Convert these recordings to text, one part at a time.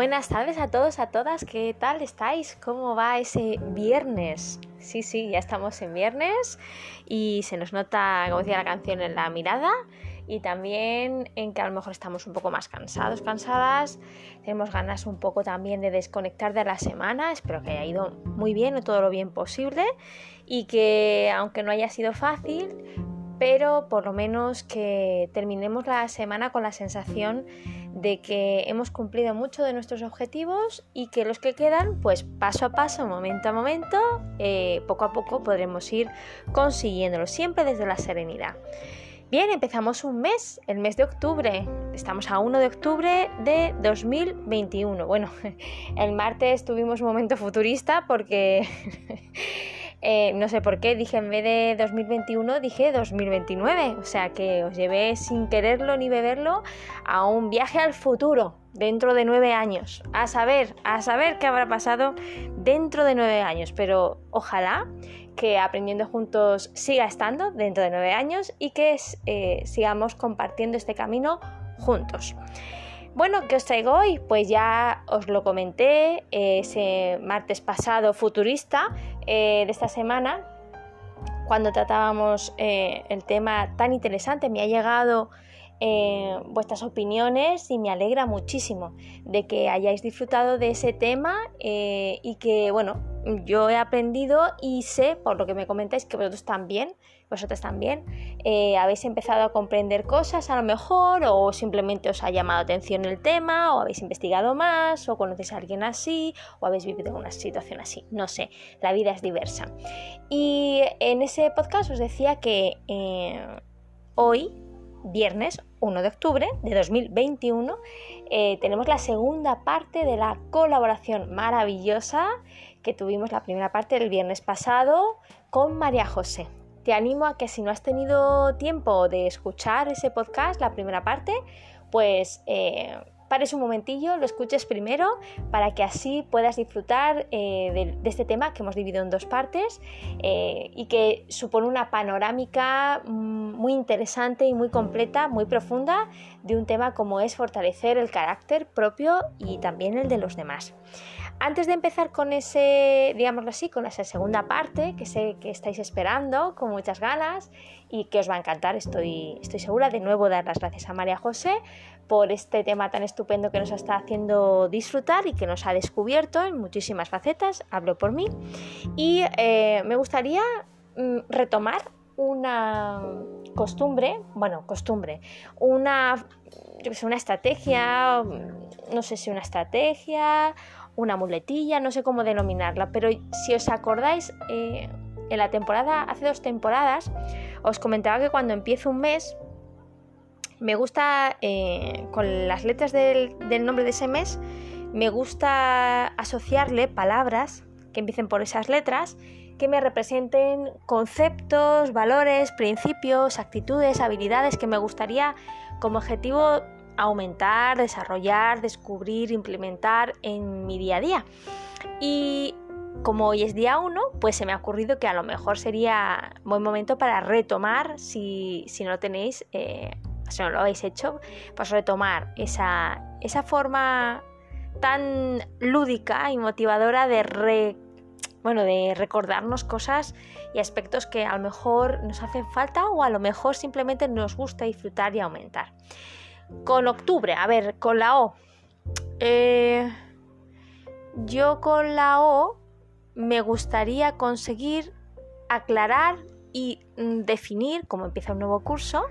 Buenas tardes a todos, a todas, ¿qué tal estáis? ¿Cómo va ese viernes? Sí, sí, ya estamos en viernes y se nos nota, como decía la canción, en la mirada y también en que a lo mejor estamos un poco más cansados, cansadas, tenemos ganas un poco también de desconectar de la semana, espero que haya ido muy bien o todo lo bien posible y que aunque no haya sido fácil, pero por lo menos que terminemos la semana con la sensación de que hemos cumplido mucho de nuestros objetivos y que los que quedan, pues paso a paso, momento a momento, eh, poco a poco podremos ir consiguiéndolo, siempre desde la serenidad. Bien, empezamos un mes, el mes de octubre. Estamos a 1 de octubre de 2021. Bueno, el martes tuvimos un momento futurista porque Eh, no sé por qué, dije en vez de 2021, dije 2029. O sea que os llevé sin quererlo ni beberlo a un viaje al futuro dentro de nueve años. A saber, a saber qué habrá pasado dentro de nueve años. Pero ojalá que aprendiendo juntos siga estando dentro de nueve años y que eh, sigamos compartiendo este camino juntos. Bueno, ¿qué os traigo hoy? Pues ya os lo comenté ese martes pasado futurista eh, de esta semana, cuando tratábamos eh, el tema tan interesante. Me ha llegado eh, vuestras opiniones y me alegra muchísimo de que hayáis disfrutado de ese tema y que, bueno, yo he aprendido y sé, por lo que me comentáis, que vosotros también vosotras también eh, habéis empezado a comprender cosas a lo mejor o simplemente os ha llamado atención el tema o habéis investigado más o conocéis a alguien así o habéis vivido una situación así. No sé, la vida es diversa. Y en ese podcast os decía que eh, hoy, viernes 1 de octubre de 2021, eh, tenemos la segunda parte de la colaboración maravillosa que tuvimos la primera parte el viernes pasado con María José te animo a que si no has tenido tiempo de escuchar ese podcast, la primera parte, pues eh, pares un momentillo, lo escuches primero para que así puedas disfrutar eh, de, este tema que hemos dividido en dos partes eh, y que supone una panorámica mm, muy interesante y muy completa, muy profunda de un tema como es fortalecer el carácter propio y también el de los demás. Antes de empezar con ese, digámoslo así, con esa segunda parte que sé que estáis esperando con muchas ganas y que os va a encantar, estoy, estoy segura. De nuevo, dar las gracias a María José por este tema tan estupendo que nos está haciendo disfrutar y que nos ha descubierto en muchísimas facetas, hablo por mí. Y eh, me gustaría mm, retomar una costumbre, bueno, costumbre, una, yo sé, una estrategia, no sé si una estrategia una muletilla, no sé cómo denominarla, pero si os acordáis, eh, en la temporada, hace dos temporadas, os comentaba que cuando empiezo un mes, me gusta, eh, con las letras del, del nombre de ese mes, me gusta asociarle palabras que empiecen por esas letras que me representen conceptos, valores, principios, actitudes, habilidades que me gustaría como objetivo aumentar, desarrollar, descubrir, implementar en mi día a día. Y como hoy es día 1, pues se me ha ocurrido que a lo mejor sería buen momento para retomar, si, no lo tenéis, eh, si no lo habéis hecho, pues retomar esa, esa forma tan lúdica y motivadora de, bueno, de recordarnos cosas y aspectos que a lo mejor nos hacen falta o a lo mejor simplemente nos gusta disfrutar y aumentar. Con octubre, a ver, con la O. Eh, yo con la O me gustaría conseguir aclarar y mm, definir, como empieza un nuevo curso,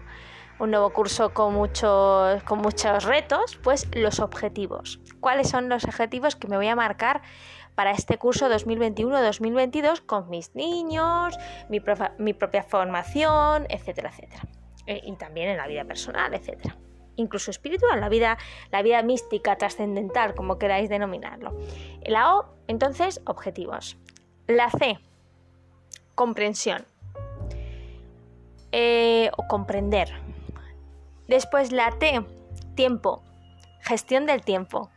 un nuevo curso con muchos, con muchos retos, pues los objetivos. ¿Cuáles son los objetivos que me voy a marcar para este curso 2021-2022 con mis niños, mi, propia formación, etcétera, etcétera? Eh, y también en la vida personal, etcétera incluso espiritual, la vida, la vida mística, trascendental, como queráis denominarlo. La O, entonces, objetivos. La C, comprensión eh, o comprender. Después la T, tiempo, gestión del tiempo.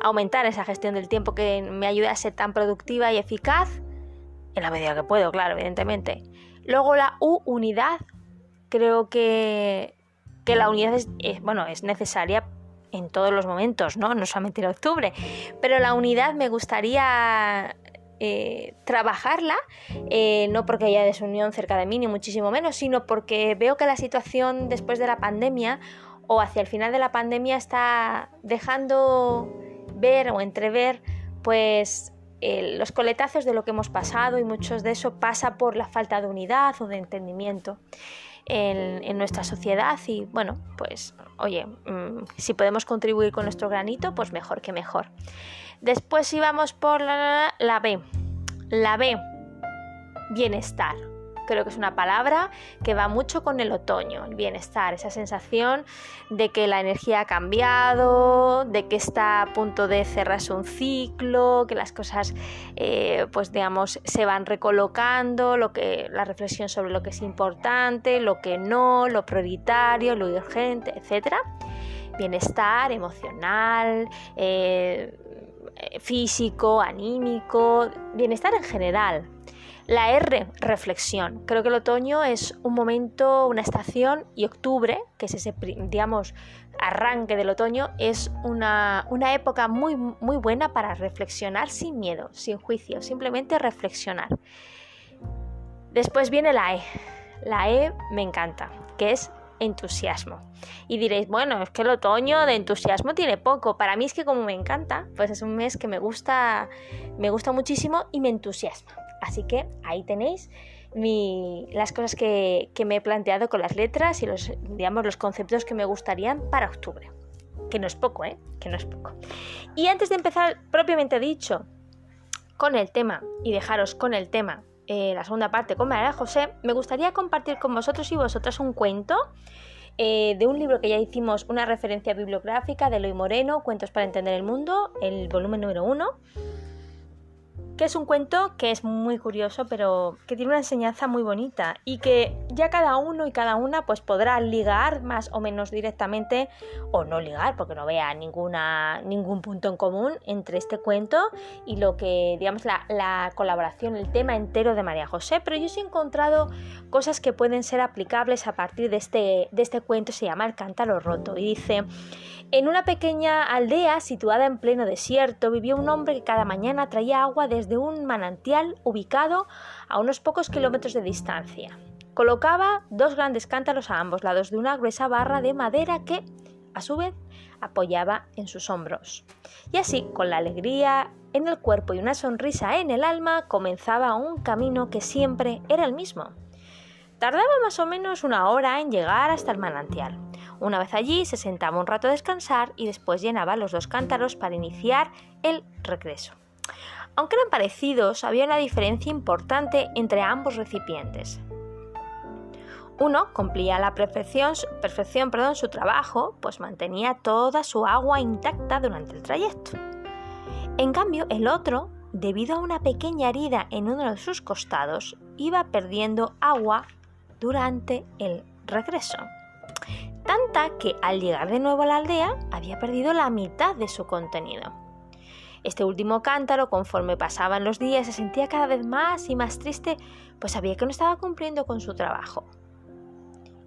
Aumentar esa gestión del tiempo que me ayude a ser tan productiva y eficaz en la medida que puedo, claro, evidentemente. Luego la U, unidad. Creo que que la unidad es, bueno, es necesaria en todos los momentos, ¿no? No solamente en octubre. Pero la unidad me gustaría eh, trabajarla, eh, no porque haya desunión cerca de mí, ni muchísimo menos, sino porque veo que la situación después de la pandemia o hacia el final de la pandemia está dejando ver o entrever pues los coletazos de lo que hemos pasado y muchos de eso pasa por la falta de unidad o de entendimiento en, nuestra sociedad y bueno, pues oye, mm, si podemos contribuir con nuestro granito, pues mejor que mejor. Después íbamos por la, la B. La B, bienestar creo que es una palabra que va mucho con el otoño, el bienestar, esa sensación de que la energía ha cambiado, de que está a punto de cerrarse un ciclo, que las cosas, eh, pues digamos, se van recolocando, lo que, la reflexión sobre lo que es importante, lo que no, lo prioritario, lo urgente, etc. Bienestar emocional, eh, físico, anímico, bienestar en general, la R, reflexión. Creo que el otoño es un momento, una estación y octubre, que es ese, digamos, arranque del otoño, es una, una época muy, muy buena para reflexionar sin miedo, sin juicio, simplemente reflexionar. Después viene la E. La E me encanta, que es entusiasmo. Y diréis, bueno, es que el otoño de entusiasmo tiene poco. Para mí es que como me encanta, pues es un mes que me gusta, me gusta muchísimo y me entusiasma. Así que ahí tenéis las cosas que, me he planteado con las letras y los, digamos, los conceptos que me gustarían para octubre. Que no es poco, ¿eh? Que no es poco. Y antes de empezar, propiamente dicho, con el tema y dejaros con el tema, eh, la segunda parte con María José, me gustaría compartir con vosotros y vosotras un cuento eh, de un libro que ya hicimos una referencia bibliográfica de Eloy Moreno, Cuentos para entender el mundo, el volumen número uno que es un cuento que es muy curioso, pero que tiene una enseñanza muy bonita y que ya cada uno y cada una pues podrá ligar más o menos directamente o no ligar porque no vea ninguna, ningún punto en común entre este cuento y lo que digamos la, la colaboración, el tema entero de María José, pero yo sí he encontrado cosas que pueden ser aplicables a partir de este, de este cuento, se llama El cántaro roto y dice en una pequeña aldea situada en pleno desierto vivía un hombre que cada mañana traía agua desde un manantial ubicado a unos pocos kilómetros de distancia. Colocaba dos grandes cántaros a ambos lados de una gruesa barra de madera que, a su vez, apoyaba en sus hombros. Y así, con la alegría en el cuerpo y una sonrisa en el alma, comenzaba un camino que siempre era el mismo. Tardaba más o menos una hora en llegar hasta el manantial. Una vez allí se sentaba un rato a descansar y después llenaba los dos cántaros para iniciar el regreso. Aunque eran parecidos, había una diferencia importante entre ambos recipientes. Uno cumplía la perfección, perfección perdón, su trabajo, pues mantenía toda su agua intacta durante el trayecto. En cambio, el otro, debido a una pequeña herida en uno de sus costados, iba perdiendo agua durante el regreso tanta que al llegar de nuevo a la aldea había perdido la mitad de su contenido. Este último cántaro, conforme pasaban los días, se sentía cada vez más y más triste, pues sabía que no estaba cumpliendo con su trabajo.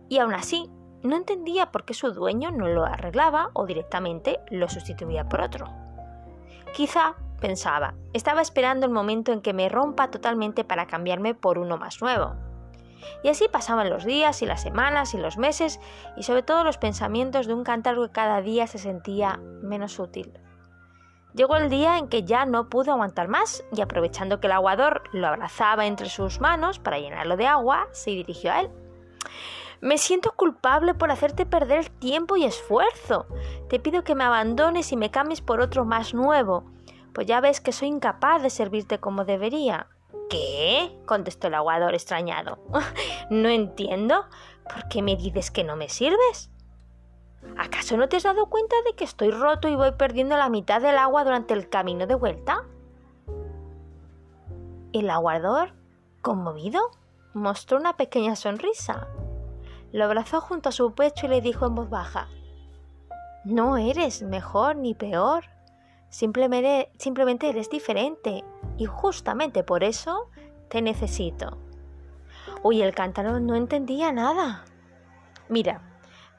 Y aún así, no entendía por qué su dueño no lo arreglaba o directamente lo sustituía por otro. Quizá, pensaba, estaba esperando el momento en que me rompa totalmente para cambiarme por uno más nuevo. Y así pasaban los días y las semanas y los meses y sobre todo los pensamientos de un cántaro que cada día se sentía menos útil. Llegó el día en que ya no pudo aguantar más y aprovechando que el aguador lo abrazaba entre sus manos para llenarlo de agua, se dirigió a él. Me siento culpable por hacerte perder tiempo y esfuerzo. Te pido que me abandones y me cambies por otro más nuevo, pues ya ves que soy incapaz de servirte como debería. ¿Qué? contestó el aguador extrañado. no entiendo. ¿Por qué me dices que no me sirves? ¿Acaso no te has dado cuenta de que estoy roto y voy perdiendo la mitad del agua durante el camino de vuelta? El aguador, conmovido, mostró una pequeña sonrisa. Lo abrazó junto a su pecho y le dijo en voz baja, No eres mejor ni peor. Simplemente, simplemente eres diferente y justamente por eso te necesito. Uy, el cántaro no entendía nada. Mira,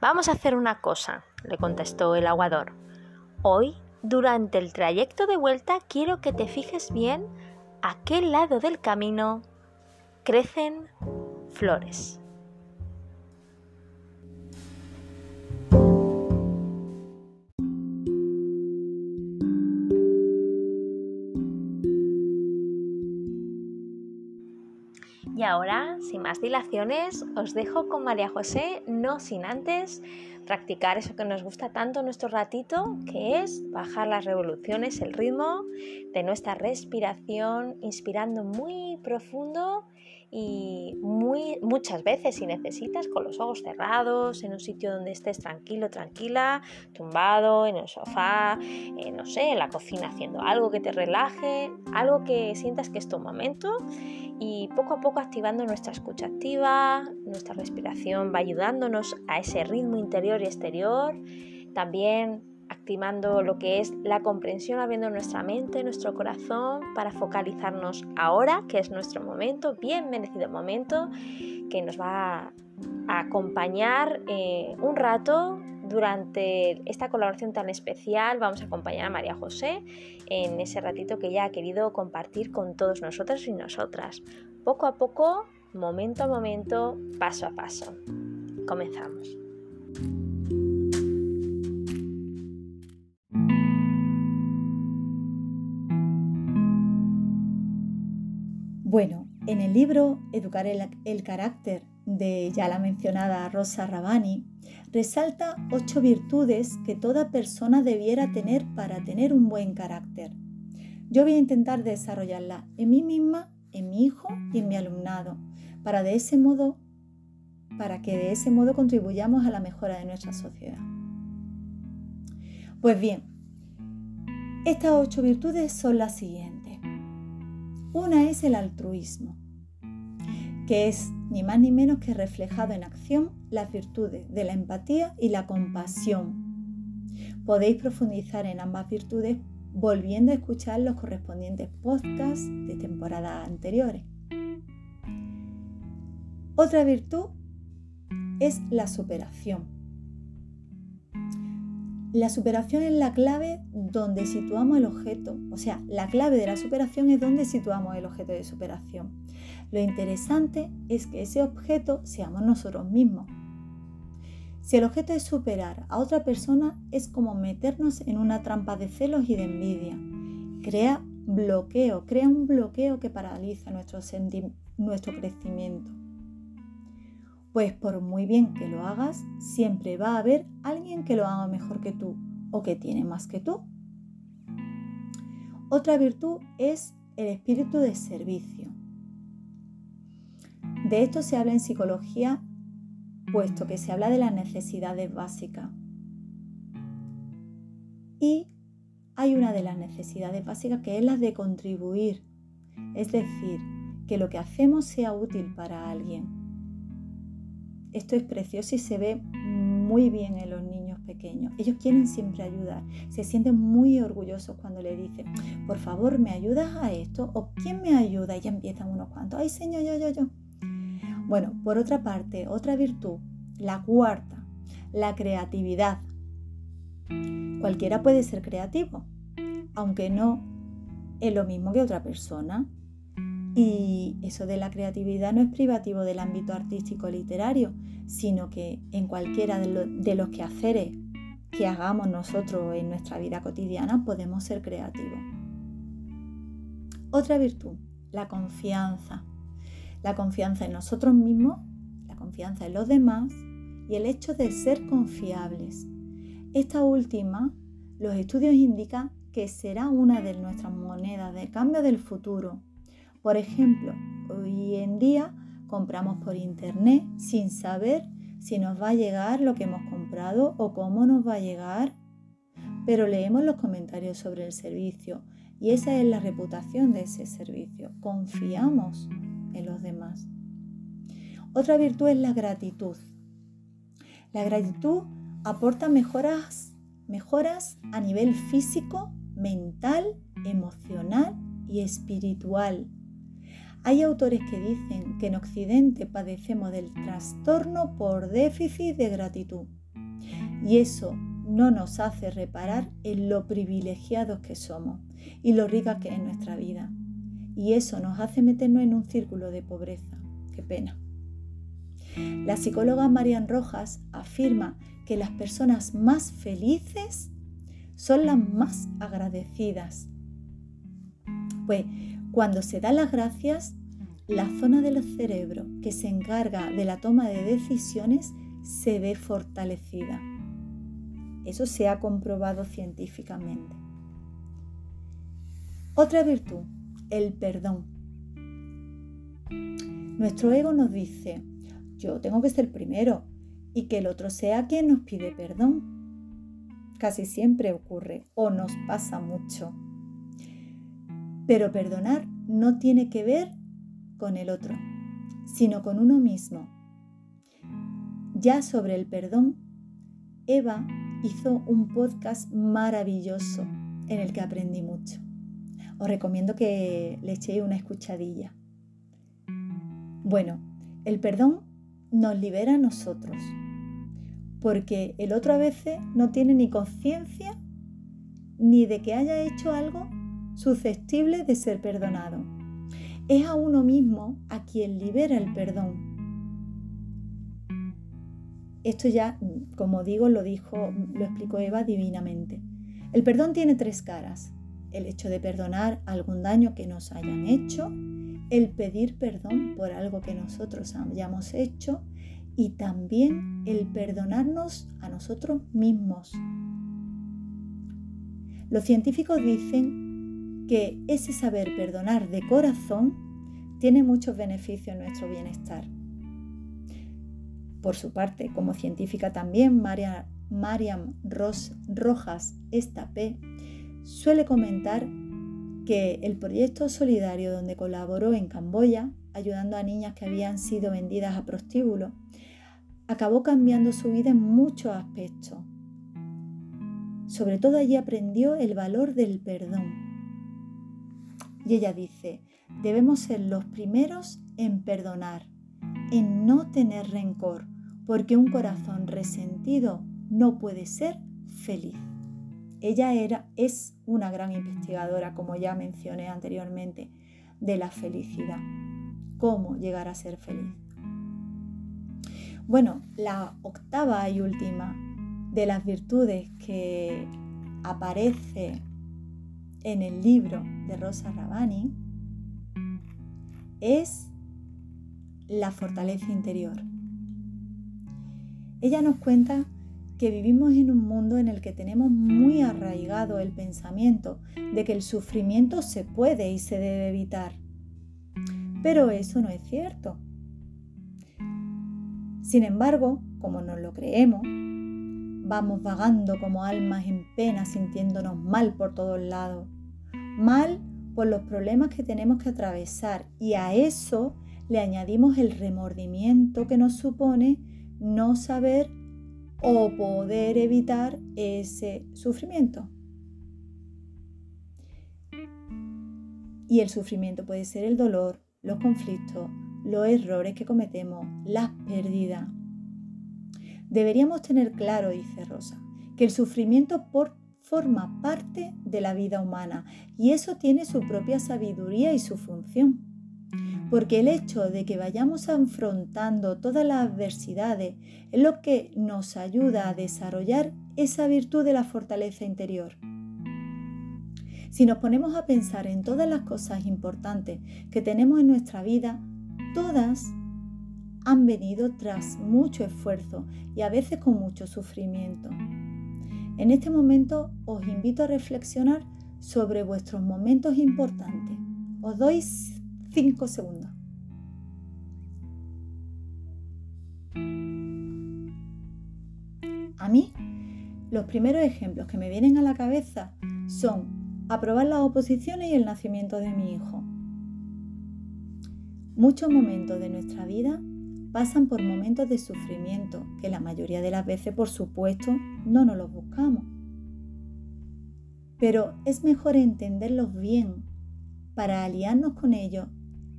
Vamos a hacer una cosa, le contestó el aguador. Hoy, durante el trayecto de vuelta, quiero que te fijes bien a qué lado del camino crecen flores. Y ahora, sin más dilaciones, os dejo con María José, no sin antes practicar eso que nos gusta tanto nuestro ratito, que es bajar las revoluciones, el ritmo de nuestra respiración, inspirando muy profundo y muy, muchas veces si necesitas con los ojos cerrados, en un sitio donde estés tranquilo, tranquila, tumbado, en el sofá, eh, no sé, en la cocina haciendo algo que te relaje, algo que sientas que es tu momento y poco a poco activando nuestra escucha activa, nuestra respiración va ayudándonos a ese ritmo interior exterior, también activando lo que es la comprensión, abriendo nuestra mente, nuestro corazón para focalizarnos ahora, que es nuestro momento, bien merecido momento, que nos va a acompañar eh, un rato durante esta colaboración tan especial. Vamos a acompañar a María José en ese ratito que ella ha querido compartir con todos nosotros y nosotras. Poco a poco, momento a momento, paso a paso. Comenzamos. Bueno, en el libro Educar el, carácter de ya la mencionada Rosa Rabani, resalta ocho virtudes que toda persona debiera tener para tener un buen carácter. Yo voy a intentar desarrollarla en mí misma, en mi hijo y en mi alumnado, para de ese modo para que de ese modo contribuyamos a la mejora de nuestra sociedad. Pues bien, estas ocho virtudes son las siguientes. Una es el altruismo, que es ni más ni menos que reflejado en acción las virtudes de la empatía y la compasión. Podéis profundizar en ambas virtudes volviendo a escuchar los correspondientes podcasts de temporadas anteriores. Otra virtud es la superación la superación es la clave donde situamos el objeto, o sea, la clave de la superación es donde situamos el objeto de superación. Lo interesante es que ese objeto seamos nosotros mismos. Si el objeto es superar a otra persona, es como meternos en una trampa de celos y de envidia. Crea bloqueo, crea un bloqueo que paraliza nuestro, nuestro crecimiento. Pues por muy bien que lo hagas, siempre va a haber alguien que lo haga mejor que tú o que tiene más que tú. Otra virtud es el espíritu de servicio. De esto se habla en psicología, puesto que se habla de las necesidades básicas. Y hay una de las necesidades básicas que es la de contribuir, es decir, que lo que hacemos sea útil para alguien. Esto es precioso y se ve muy bien en los niños pequeños. Ellos quieren siempre ayudar. Se sienten muy orgullosos cuando le dicen, por favor, ¿me ayudas a esto? ¿O quién me ayuda? Y ya empiezan unos cuantos. Ay, señor, yo, yo, yo. Bueno, por otra parte, otra virtud, la cuarta, la creatividad. Cualquiera puede ser creativo, aunque no es lo mismo que otra persona. Y eso de la creatividad no es privativo del ámbito artístico literario, sino que en cualquiera de, los quehaceres que hagamos nosotros en nuestra vida cotidiana podemos ser creativos. Otra virtud, la confianza. La confianza en nosotros mismos, la confianza en los demás y el hecho de ser confiables. Esta última, los estudios indican que será una de nuestras monedas de cambio del futuro por ejemplo, hoy en día compramos por internet sin saber si nos va a llegar lo que hemos comprado o cómo nos va a llegar, pero leemos los comentarios sobre el servicio y esa es la reputación de ese servicio. Confiamos en los demás. Otra virtud es la gratitud. La gratitud aporta mejoras, mejoras a nivel físico, mental, emocional y espiritual hay autores que dicen que en Occidente padecemos del trastorno por déficit de gratitud. Y eso no nos hace reparar en lo privilegiados que somos y lo rica que es nuestra vida. Y eso nos hace meternos en un círculo de pobreza. Qué pena. La psicóloga Marian Rojas afirma que las personas más felices son las más agradecidas. Pues cuando se da las gracias, la zona del cerebro que se encarga de la toma de decisiones se ve fortalecida. Eso se ha comprobado científicamente. Otra virtud, el perdón. Nuestro ego nos dice, yo tengo que ser primero y que el otro sea quien nos pide perdón. Casi siempre ocurre o nos pasa mucho. Pero perdonar no tiene que ver con el otro, sino con uno mismo. Ya sobre el perdón, Eva hizo un podcast maravilloso en el que aprendí mucho. Os recomiendo que le echéis una escuchadilla. Bueno, el perdón nos libera a nosotros, porque el otro a veces no tiene ni conciencia ni de que haya hecho algo susceptible de ser perdonado. Es a uno mismo a quien libera el perdón. Esto ya, como digo, lo dijo, lo explicó Eva divinamente. El perdón tiene tres caras. El hecho de perdonar algún daño que nos hayan hecho, el pedir perdón por algo que nosotros hayamos hecho y también el perdonarnos a nosotros mismos. Los científicos dicen que ese saber perdonar de corazón tiene muchos beneficios en nuestro bienestar. Por su parte, como científica también, Mariam Rojas Estapé suele comentar que el proyecto solidario donde colaboró en Camboya, ayudando a niñas que habían sido vendidas a prostíbulo, acabó cambiando su vida en muchos aspectos. Sobre todo allí aprendió el valor del perdón. Y ella dice, debemos ser los primeros en perdonar, en no tener rencor, porque un corazón resentido no puede ser feliz. Ella era, es una gran investigadora, como ya mencioné anteriormente, de la felicidad. ¿Cómo llegar a ser feliz? Bueno, la octava y última de las virtudes que aparece en el libro de Rosa Rabani es la fortaleza interior. Ella nos cuenta que vivimos en un mundo en el que tenemos muy arraigado el pensamiento de que el sufrimiento se puede y se debe evitar. Pero eso no es cierto. Sin embargo, como nos lo creemos, vamos vagando como almas en pena, sintiéndonos mal por todos lados. Mal por los problemas que tenemos que atravesar y a eso le añadimos el remordimiento que nos supone no saber o poder evitar ese sufrimiento. Y el sufrimiento puede ser el dolor, los conflictos, los errores que cometemos, las pérdidas. Deberíamos tener claro, dice Rosa, que el sufrimiento forma parte de la vida humana y eso tiene su propia sabiduría y su función. Porque el hecho de que vayamos afrontando todas las adversidades es lo que nos ayuda a desarrollar esa virtud de la fortaleza interior. Si nos ponemos a pensar en todas las cosas importantes que tenemos en nuestra vida, todas han venido tras mucho esfuerzo y a veces con mucho sufrimiento. En este momento os invito a reflexionar sobre vuestros momentos importantes. Os doy cinco segundos. A mí, los primeros ejemplos que me vienen a la cabeza son aprobar las oposiciones y el nacimiento de mi hijo. Muchos momentos de nuestra vida pasan por momentos de sufrimiento que la mayoría de las veces, por supuesto, no nos los buscamos. Pero es mejor entenderlos bien para aliarnos con ellos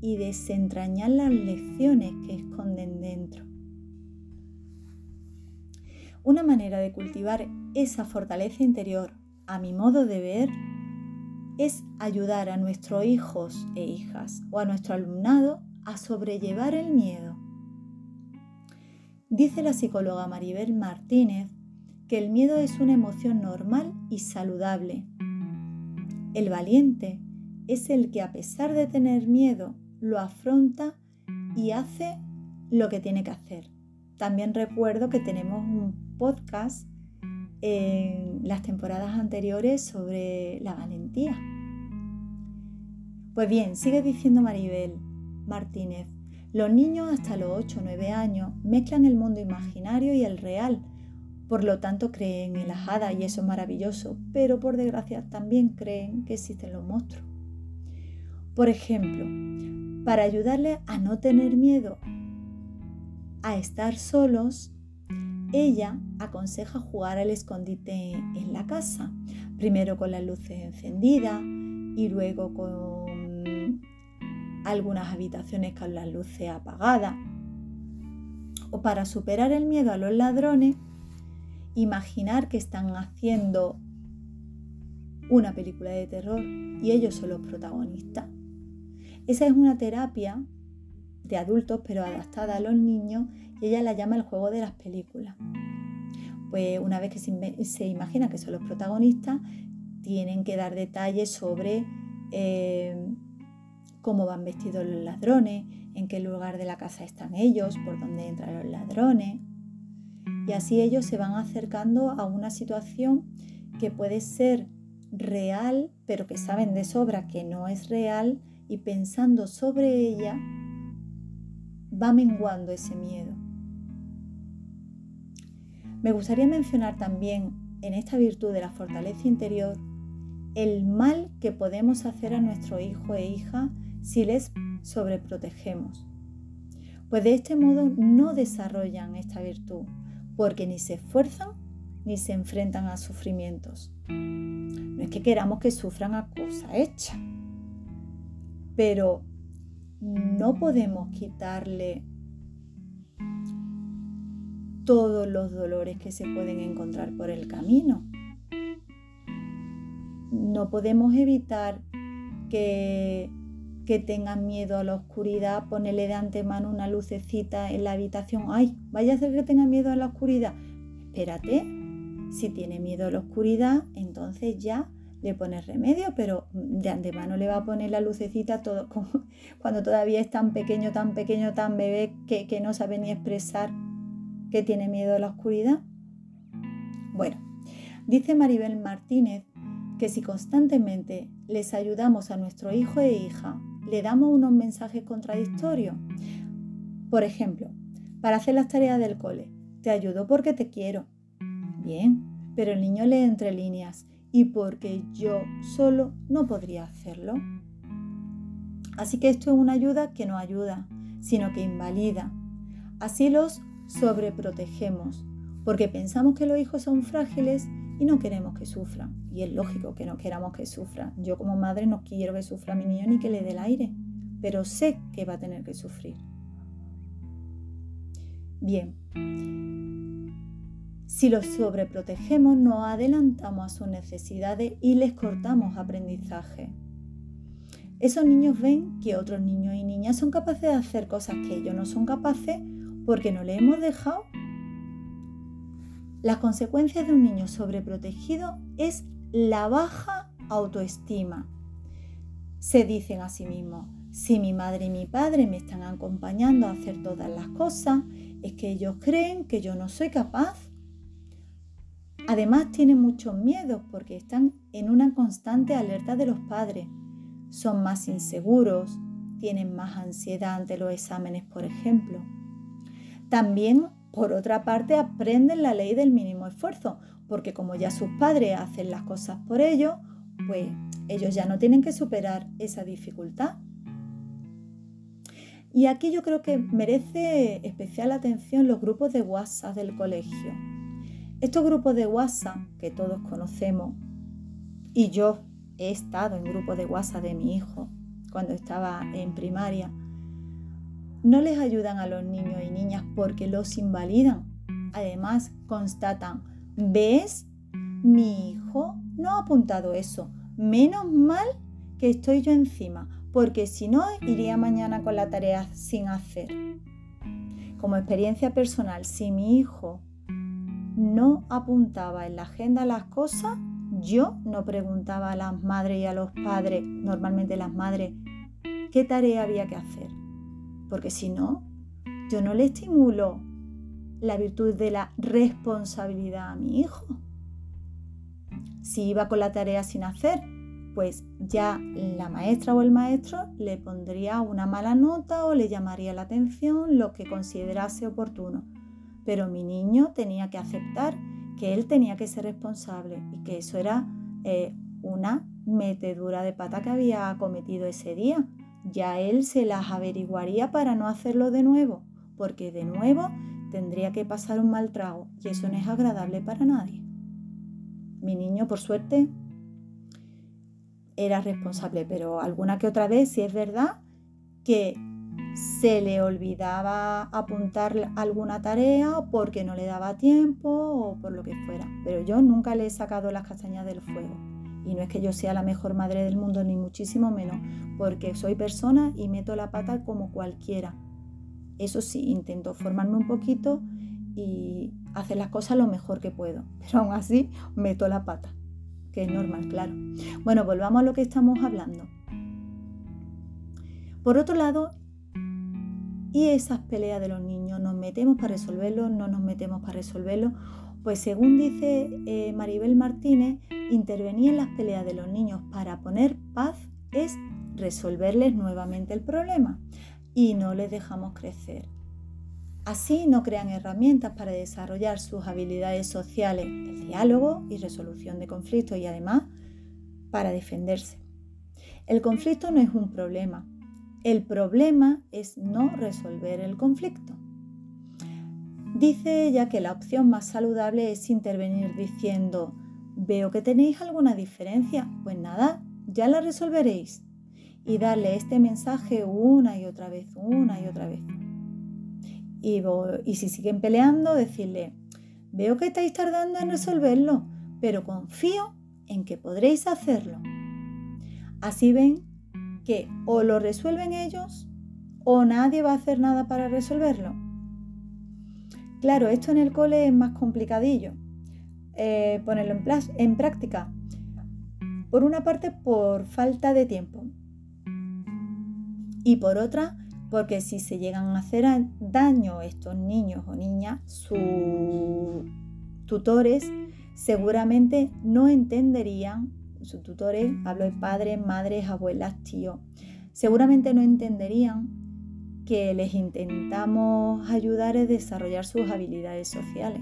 y desentrañar las lecciones que esconden dentro. Una manera de cultivar esa fortaleza interior, a mi modo de ver, es ayudar a nuestros hijos e hijas o a nuestro alumnado a sobrellevar el miedo. Dice la psicóloga Maribel Martínez que el miedo es una emoción normal y saludable. El valiente es el que a pesar de tener miedo lo afronta y hace lo que tiene que hacer. También recuerdo que tenemos un podcast en las temporadas anteriores sobre la valentía. Pues bien, sigue diciendo Maribel Martínez, los niños hasta los 8 o 9 años mezclan el mundo imaginario y el real, por lo tanto creen en las hadas y eso es maravilloso, pero por desgracia también creen que existen los monstruos. Por ejemplo, para ayudarles a no tener miedo a estar solos, ella aconseja jugar al escondite en la casa, primero con las luces encendidas y luego con algunas habitaciones con las luces apagadas. O para superar el miedo a los ladrones, imaginar que están haciendo una película de terror y ellos son los protagonistas. Esa es una terapia de adultos pero adaptada a los niños y ella la llama el juego de las películas. Pues una vez que se, imagina que son los protagonistas, tienen que dar detalles sobre eh, cómo van vestidos los ladrones, en qué lugar de la casa están ellos, por dónde entran los ladrones. Y así ellos se van acercando a una situación que puede ser real, pero que saben de sobra que no es real y pensando sobre ella va menguando ese miedo. Me gustaría mencionar también en esta virtud de la fortaleza interior el mal que podemos hacer a nuestro hijo e hija si les sobreprotegemos. Pues de este modo no desarrollan esta virtud, porque ni se esfuerzan ni se enfrentan a sufrimientos. No es que queramos que sufran a cosa hecha, pero no podemos quitarle todos los dolores que se pueden encontrar por el camino. No podemos evitar que, que tengan miedo a la oscuridad, ponerle de antemano una lucecita en la habitación. ¡Ay! Vaya a ser que tenga miedo a la oscuridad. Espérate, si tiene miedo a la oscuridad, entonces ya le pones remedio, pero de antemano le va a poner la lucecita todo, cuando todavía es tan pequeño, tan pequeño, tan bebé que, que no sabe ni expresar que tiene miedo a la oscuridad. Bueno, dice Maribel Martínez que si constantemente les ayudamos a nuestro hijo e hija, le damos unos mensajes contradictorios. Por ejemplo, para hacer las tareas del cole, te ayudo porque te quiero. Bien, pero el niño lee entre líneas y porque yo solo no podría hacerlo. Así que esto es una ayuda que no ayuda, sino que invalida. Así los sobreprotegemos, porque pensamos que los hijos son frágiles y no queremos que sufran. Y es lógico que no queramos que sufran. Yo como madre no quiero que sufra mi niño ni que le dé el aire, pero sé que va a tener que sufrir. Bien, si los sobreprotegemos, nos adelantamos a sus necesidades y les cortamos aprendizaje. Esos niños ven que otros niños y niñas son capaces de hacer cosas que ellos no son capaces porque no le hemos dejado. Las consecuencias de un niño sobreprotegido es la baja autoestima. Se dicen a sí mismos, si mi madre y mi padre me están acompañando a hacer todas las cosas, es que ellos creen que yo no soy capaz Además tienen muchos miedos porque están en una constante alerta de los padres. Son más inseguros, tienen más ansiedad ante los exámenes, por ejemplo. También, por otra parte, aprenden la ley del mínimo esfuerzo, porque como ya sus padres hacen las cosas por ellos, pues ellos ya no tienen que superar esa dificultad. Y aquí yo creo que merece especial atención los grupos de WhatsApp del colegio estos grupos de WhatsApp que todos conocemos, y yo he estado en grupos de WhatsApp de mi hijo cuando estaba en primaria, no les ayudan a los niños y niñas porque los invalidan. Además, constatan, ¿ves? Mi hijo no ha apuntado eso. Menos mal que estoy yo encima, porque si no, iría mañana con la tarea sin hacer. Como experiencia personal, si mi hijo no apuntaba en la agenda las cosas, yo no preguntaba a las madres y a los padres, normalmente las madres, qué tarea había que hacer. Porque si no, yo no le estimulo la virtud de la responsabilidad a mi hijo. Si iba con la tarea sin hacer, pues ya la maestra o el maestro le pondría una mala nota o le llamaría la atención lo que considerase oportuno. Pero mi niño tenía que aceptar que él tenía que ser responsable y que eso era eh, una metedura de pata que había cometido ese día. Ya él se las averiguaría para no hacerlo de nuevo, porque de nuevo tendría que pasar un mal trago y eso no es agradable para nadie. Mi niño, por suerte, era responsable, pero alguna que otra vez sí es verdad que se le olvidaba apuntar alguna tarea porque no le daba tiempo o por lo que fuera. Pero yo nunca le he sacado las castañas del fuego. Y no es que yo sea la mejor madre del mundo, ni muchísimo menos, porque soy persona y meto la pata como cualquiera. Eso sí, intento formarme un poquito y hacer las cosas lo mejor que puedo. Pero aún así, meto la pata, que es normal, claro. Bueno, volvamos a lo que estamos hablando. Por otro lado, y esas peleas de los niños, ¿nos metemos para resolverlo? ¿No nos metemos para resolverlo? Pues según dice eh, Maribel Martínez, intervenir en las peleas de los niños para poner paz es resolverles nuevamente el problema y no les dejamos crecer. Así no crean herramientas para desarrollar sus habilidades sociales, el diálogo y resolución de conflictos y además para defenderse. El conflicto no es un problema, el problema es no resolver el conflicto. Dice ella que la opción más saludable es intervenir diciendo, veo que tenéis alguna diferencia, pues nada, ya la resolveréis. Y darle este mensaje una y otra vez, una y otra vez. Y, y si siguen peleando, decirle, veo que estáis tardando en resolverlo, pero confío en que podréis hacerlo. Así ven que o lo resuelven ellos o nadie va a hacer nada para resolverlo. Claro, esto en el cole es más complicadillo. Eh, ponerlo en, en práctica. Por una parte, por falta de tiempo. Y por otra, porque si se llegan a hacer daño estos niños o niñas, sus tutores seguramente no entenderían sus tutores, hablo de padres, madres, abuelas, tíos, seguramente no entenderían que les intentamos ayudar a desarrollar sus habilidades sociales.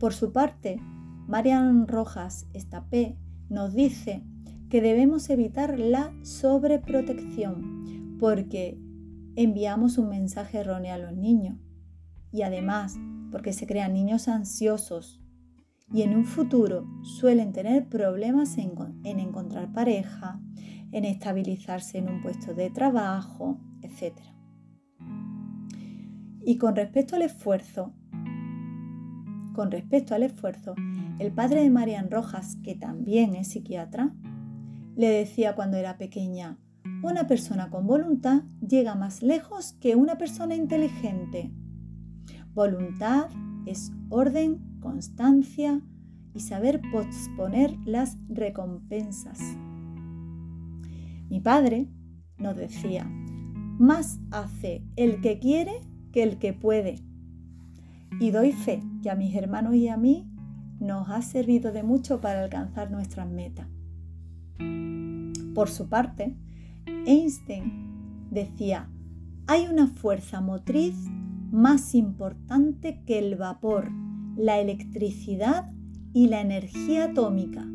Por su parte, Marian Rojas Estapé nos dice que debemos evitar la sobreprotección porque enviamos un mensaje erróneo a los niños y además porque se crean niños ansiosos y en un futuro suelen tener problemas en, encontrar pareja, en estabilizarse en un puesto de trabajo, etc. Y con respecto al esfuerzo, con respecto al esfuerzo, el padre de Marian Rojas, que también es psiquiatra, le decía cuando era pequeña, una persona con voluntad llega más lejos que una persona inteligente. Voluntad es orden, constancia y saber posponer las recompensas. Mi padre nos decía, más hace el que quiere que el que puede. Y doy fe que a mis hermanos y a mí nos ha servido de mucho para alcanzar nuestras metas. Por su parte, Einstein decía, hay una fuerza motriz más importante que el vapor, la electricidad y la energía atómica.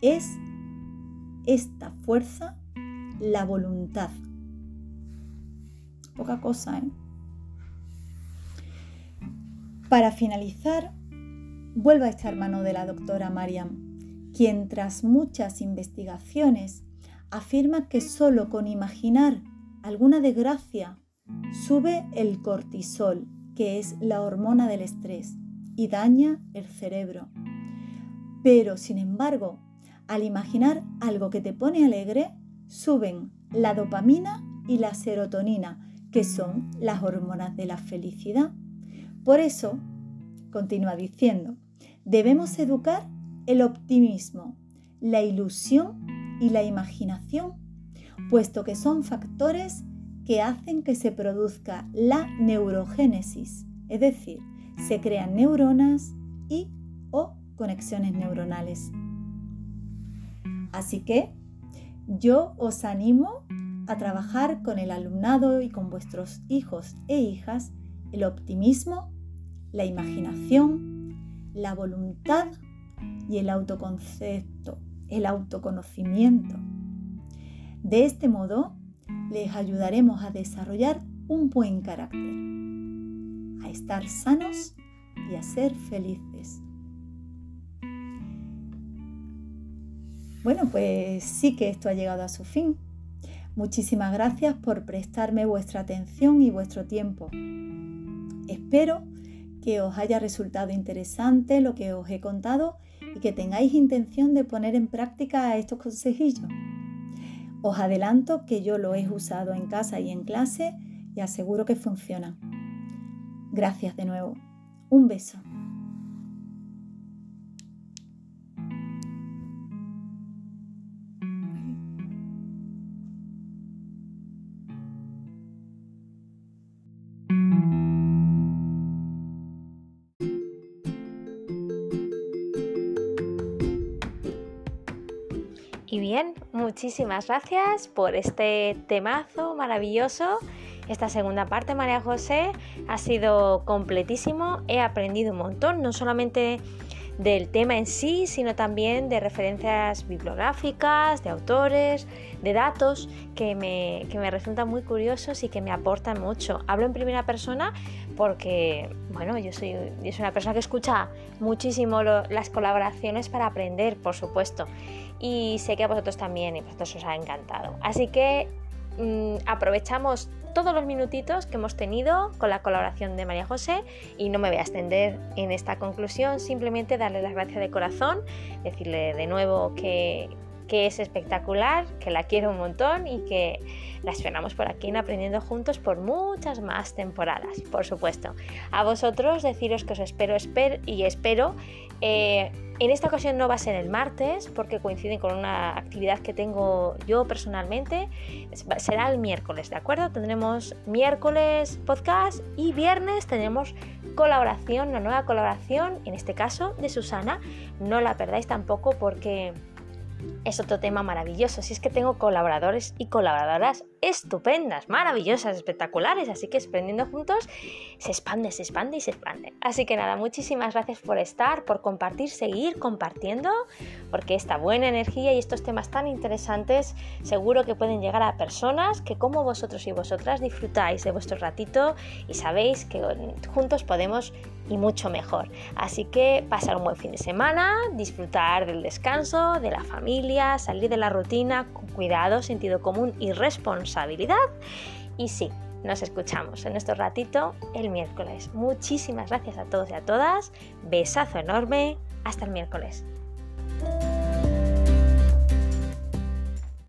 Es esta fuerza la voluntad. Poca cosa, ¿eh? Para finalizar, vuelvo a esta mano de la doctora Mariam, quien tras muchas investigaciones afirma que solo con imaginar alguna desgracia, sube el cortisol, que es la hormona del estrés, y daña el cerebro. Pero, sin embargo, al imaginar algo que te pone alegre, suben la dopamina y la serotonina, que son las hormonas de la felicidad. Por eso, continúa diciendo, debemos educar el optimismo, la ilusión y la imaginación, puesto que son factores que hacen que se produzca la neurogénesis, es decir, se crean neuronas y o conexiones neuronales. Así que yo os animo a trabajar con el alumnado y con vuestros hijos e hijas el optimismo, la imaginación, la voluntad y el autoconcepto, el autoconocimiento. De este modo, les ayudaremos a desarrollar un buen carácter, a estar sanos y a ser felices. Bueno, pues sí que esto ha llegado a su fin. Muchísimas gracias por prestarme vuestra atención y vuestro tiempo. Espero que os haya resultado interesante lo que os he contado y que tengáis intención de poner en práctica estos consejillos. Os adelanto que yo lo he usado en casa y en clase y aseguro que funciona. Gracias de nuevo. Un beso. Y bien, muchísimas gracias por este temazo maravilloso. Esta segunda parte, María José, ha sido completísimo. He aprendido un montón, no solamente del tema en sí, sino también de referencias bibliográficas, de autores, de datos que me, que me resultan muy curiosos y que me aportan mucho. Hablo en primera persona porque, bueno, yo soy, una persona que escucha muchísimo las colaboraciones para aprender, por supuesto y sé que a vosotros también y vosotros os ha encantado. Así que mm, aprovechamos todos los minutitos que hemos tenido con la colaboración de María José y no me voy a extender en esta conclusión, simplemente darle las gracias de corazón, decirle de nuevo que, que es espectacular, que la quiero un montón y que la esperamos por aquí en Aprendiendo Juntos por muchas más temporadas, por supuesto. A vosotros deciros que os espero, espero y espero. Eh, en esta ocasión no va a ser el martes porque coincide con una actividad que tengo yo personalmente. Será el miércoles, ¿de acuerdo? Tendremos miércoles podcast y viernes tendremos colaboración, una nueva colaboración, en este caso de Susana. No la perdáis tampoco porque es otro tema maravilloso. Si es que tengo colaboradores y colaboradoras estupendas, maravillosas, espectaculares. Así que aprendiendo juntos se expande, se expande y se expande. Así que nada, muchísimas gracias por estar, por compartir, seguir compartiendo, porque esta buena energía y estos temas tan interesantes seguro que pueden llegar a personas que como vosotros y vosotras disfrutáis de vuestro ratito y sabéis que juntos podemos y mucho mejor. Así que pasar un buen fin de semana, disfrutar del descanso, de la familia, salir de la rutina cuidado, sentido común y responsabilidad. Y sí, nos escuchamos en nuestro ratito el miércoles. Muchísimas gracias a todos y a todas. Besazo enorme. Hasta el miércoles.